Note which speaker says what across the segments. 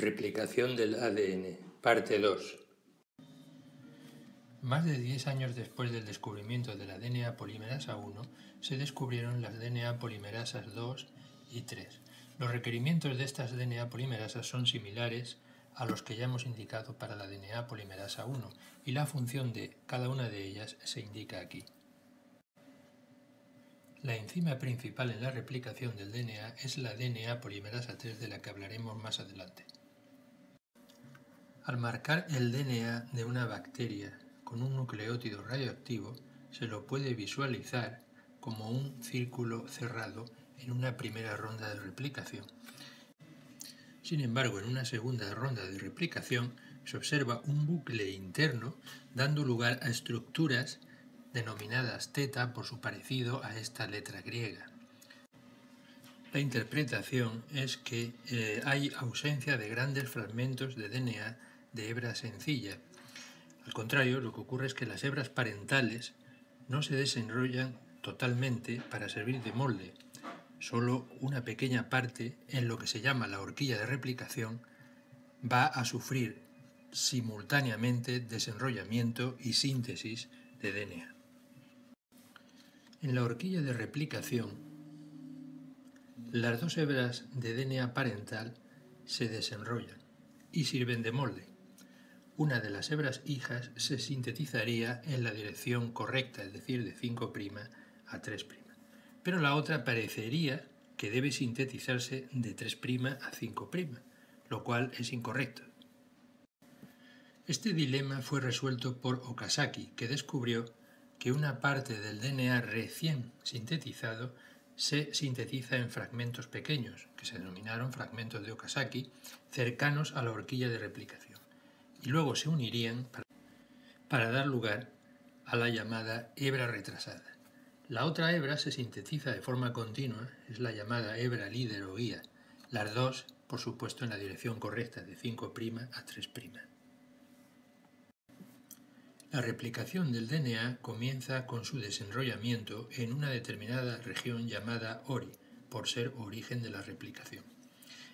Speaker 1: Replicación del ADN, parte 2.
Speaker 2: Más de 10 años después del descubrimiento de la DNA polimerasa 1, se descubrieron las DNA polimerasas 2 y 3. Los requerimientos de estas DNA polimerasas son similares a los que ya hemos indicado para la DNA polimerasa 1 y la función de cada una de ellas se indica aquí. La enzima principal en la replicación del DNA es la DNA polimerasa 3 de la que hablaremos más adelante. Al marcar el DNA de una bacteria con un nucleótido radioactivo, se lo puede visualizar como un círculo cerrado en una primera ronda de replicación. Sin embargo, en una segunda ronda de replicación se observa un bucle interno dando lugar a estructuras denominadas teta por su parecido a esta letra griega. La interpretación es que eh, hay ausencia de grandes fragmentos de DNA de hebra sencilla. Al contrario, lo que ocurre es que las hebras parentales no se desenrollan totalmente para servir de molde. Solo una pequeña parte, en lo que se llama la horquilla de replicación, va a sufrir simultáneamente desenrollamiento y síntesis de DNA. En la horquilla de replicación, las dos hebras de DNA parental se desenrollan y sirven de molde. Una de las hebras hijas se sintetizaría en la dirección correcta, es decir, de 5' a 3', pero la otra parecería que debe sintetizarse de 3' a 5', lo cual es incorrecto. Este dilema fue resuelto por Okazaki, que descubrió que una parte del DNA recién sintetizado se sintetiza en fragmentos pequeños, que se denominaron fragmentos de Okazaki, cercanos a la horquilla de replicación, y luego se unirían para, dar lugar a la llamada hebra retrasada. La otra hebra se sintetiza de forma continua, es la llamada hebra líder o guía, las dos, por supuesto, en la dirección correcta, de 5' a 3'. La replicación del DNA comienza con su desenrollamiento en una determinada región llamada ORI, por ser origen de la replicación.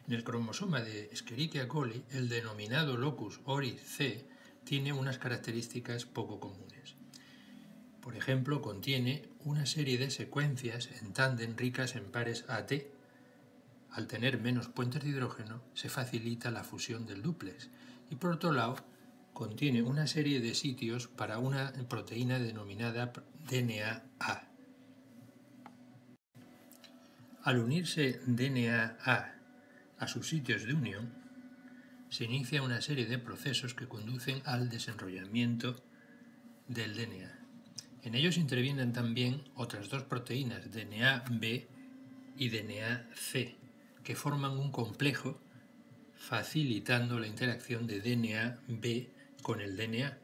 Speaker 2: En el cromosoma de Escherichia coli, el denominado locus ORI-C tiene unas características poco comunes. Por ejemplo, contiene una serie de secuencias en tándem ricas en pares AT. Al tener menos puentes de hidrógeno, se facilita la fusión del duplex. Y por otro lado, contiene una serie de sitios para una proteína denominada DNA-A. Al unirse DNA-A a sus sitios de unión, se inicia una serie de procesos que conducen al desenrollamiento del DNA. En ellos intervienen también otras dos proteínas, DNA-B y DNA-C, que forman un complejo facilitando la interacción de DNA-B con el DNA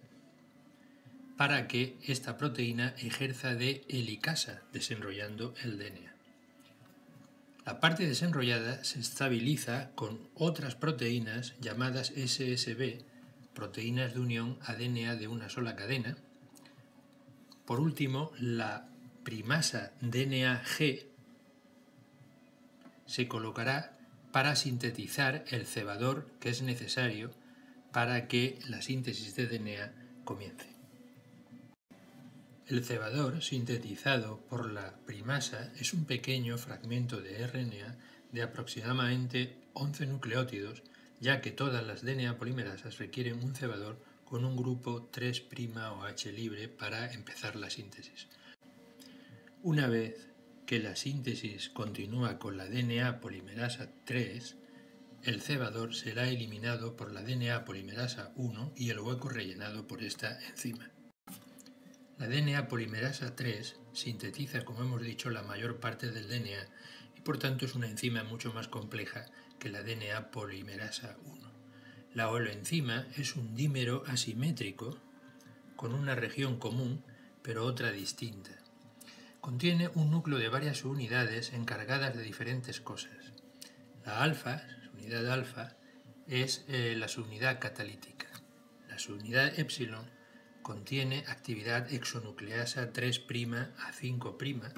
Speaker 2: para que esta proteína ejerza de helicasa desenrollando el DNA. La parte desenrollada se estabiliza con otras proteínas llamadas SSB, proteínas de unión a DNA de una sola cadena. Por último, la primasa DNA-G se colocará para sintetizar el cebador que es necesario para que la síntesis de DNA comience. El cebador, sintetizado por la primasa, es un pequeño fragmento de RNA de aproximadamente 11 nucleótidos, ya que todas las DNA polimerasas requieren un cebador con un grupo 3' o H libre para empezar la síntesis. Una vez que la síntesis continúa con la DNA polimerasa 3, el cebador será eliminado por la DNA polimerasa 1 y el hueco rellenado por esta enzima. La DNA polimerasa 3 sintetiza, como hemos dicho, la mayor parte del DNA y por tanto es una enzima mucho más compleja que la DNA polimerasa 1. La holoenzima es un dímero asimétrico con una región común pero otra distinta. Contiene un núcleo de varias unidades encargadas de diferentes cosas. La alfa unidad alfa es eh, la subunidad catalítica. La subunidad epsilon contiene actividad exonucleasa 3' a 5',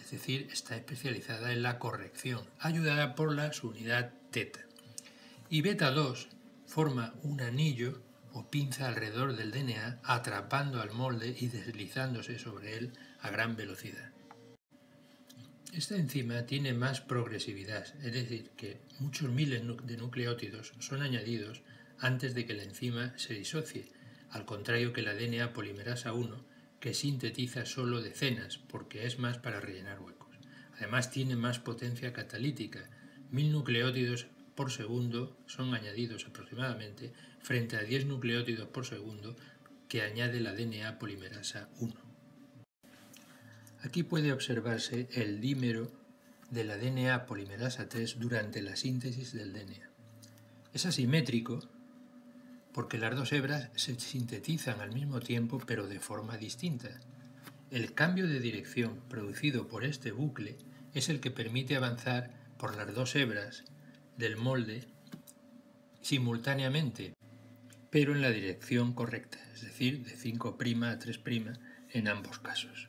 Speaker 2: es decir, está especializada en la corrección, ayudada por la subunidad teta. Y beta 2 forma un anillo o pinza alrededor del DNA atrapando al molde y deslizándose sobre él a gran velocidad. Esta enzima tiene más progresividad, es decir, que muchos miles de nucleótidos son añadidos antes de que la enzima se disocie, al contrario que la DNA polimerasa 1, que sintetiza solo decenas, porque es más para rellenar huecos. Además tiene más potencia catalítica, mil nucleótidos por segundo son añadidos aproximadamente frente a 10 nucleótidos por segundo que añade la DNA polimerasa 1. Aquí puede observarse el dímero de la DNA polimerasa 3 durante la síntesis del DNA. Es asimétrico porque las dos hebras se sintetizan al mismo tiempo pero de forma distinta. El cambio de dirección producido por este bucle es el que permite avanzar por las dos hebras del molde simultáneamente, pero en la dirección correcta, es decir, de 5' a 3' en ambos casos.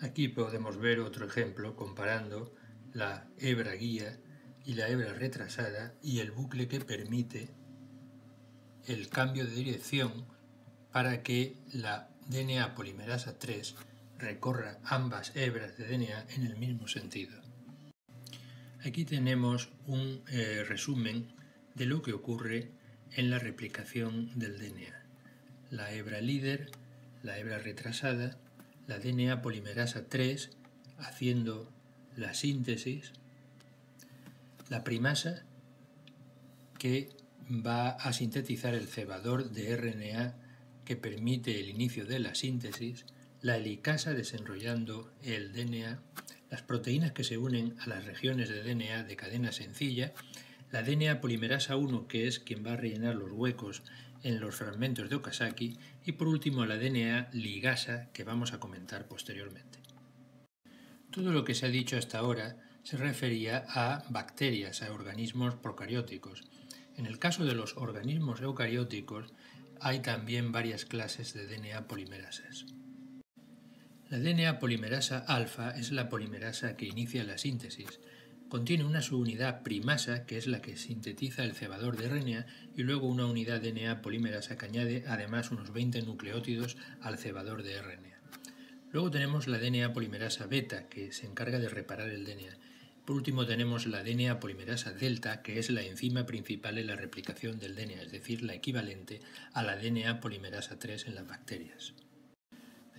Speaker 2: Aquí podemos ver otro ejemplo comparando la hebra guía y la hebra retrasada y el bucle que permite el cambio de dirección para que la DNA polimerasa 3 recorra ambas hebras de DNA en el mismo sentido. Aquí tenemos un eh, resumen de lo que ocurre en la replicación del DNA. La hebra líder, la hebra retrasada, la DNA polimerasa 3 haciendo la síntesis, la primasa que va a sintetizar el cebador de RNA que permite el inicio de la síntesis, la helicasa desenrollando el DNA las proteínas que se unen a las regiones de DNA de cadena sencilla, la DNA polimerasa 1, que es quien va a rellenar los huecos en los fragmentos de Okazaki, y por último la DNA ligasa, que vamos a comentar posteriormente. Todo lo que se ha dicho hasta ahora se refería a bacterias, a organismos procarióticos. En el caso de los organismos eucarióticos hay también varias clases de DNA polimerasas. La DNA polimerasa alfa es la polimerasa que inicia la síntesis. Contiene una subunidad primasa, que es la que sintetiza el cebador de RNA, y luego una unidad DNA polimerasa que añade además unos 20 nucleótidos al cebador de RNA. Luego tenemos la DNA polimerasa beta, que se encarga de reparar el DNA. Por último tenemos la DNA polimerasa delta, que es la enzima principal en la replicación del DNA, es decir, la equivalente a la DNA polimerasa 3 en las bacterias.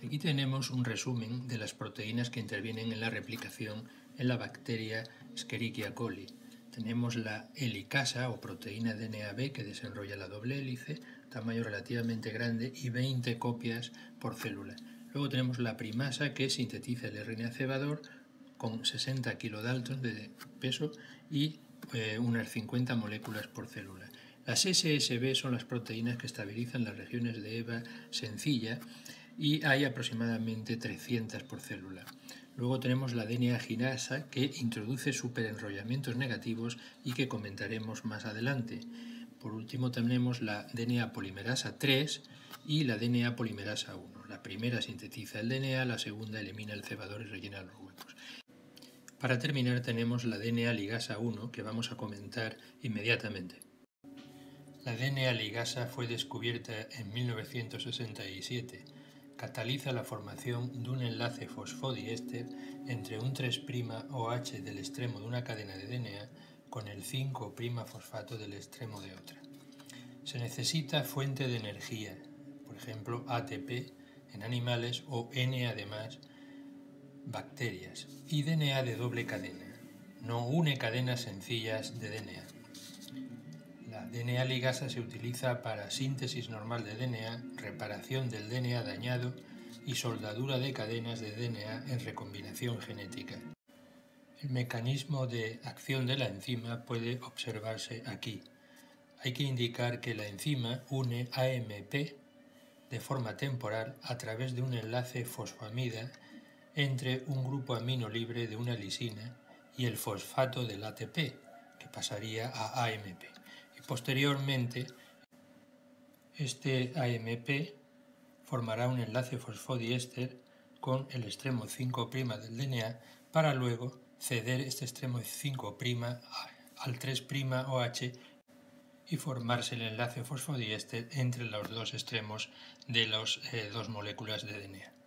Speaker 2: Aquí tenemos un resumen de las proteínas que intervienen en la replicación en la bacteria Escherichia coli. Tenemos la helicasa o proteína DNA-B que desenrolla la doble hélice, tamaño relativamente grande y 20 copias por célula. Luego tenemos la primasa que sintetiza el RNA cebador con 60 kilodaltons de peso y eh, unas 50 moléculas por célula. Las SSB son las proteínas que estabilizan las regiones de EVA sencilla y hay aproximadamente 300 por célula. Luego tenemos la DNA ginasa que introduce superenrollamientos negativos y que comentaremos más adelante. Por último tenemos la DNA polimerasa 3 y la DNA polimerasa 1. La primera sintetiza el DNA, la segunda elimina el cebador y rellena huecos. Para terminar tenemos la DNA ligasa 1 que vamos a comentar inmediatamente. La DNA ligasa fue descubierta en 1967 cataliza la formación de un enlace fosfodiéster entre un 3' OH del extremo de una cadena de DNA con el 5' fosfato del extremo de otra. Se necesita fuente de energía, por ejemplo ATP en animales o N además bacterias, y DNA de doble cadena, no une cadenas sencillas de DNA. DNA ligasa se utiliza para síntesis normal de DNA, reparación del DNA dañado y soldadura de cadenas de DNA en recombinación genética. El mecanismo de acción de la enzima puede observarse aquí. Hay que indicar que la enzima une AMP de forma temporal a través de un enlace fosfamida entre un grupo amino libre de una lisina y el fosfato del ATP, que pasaría a AMP. Posteriormente, este AMP formará un enlace fosfodiéster con el extremo 5' del DNA para luego ceder este extremo 5' al 3'OH y formarse el enlace fosfodiéster entre los dos extremos de las eh, dos moléculas de DNA.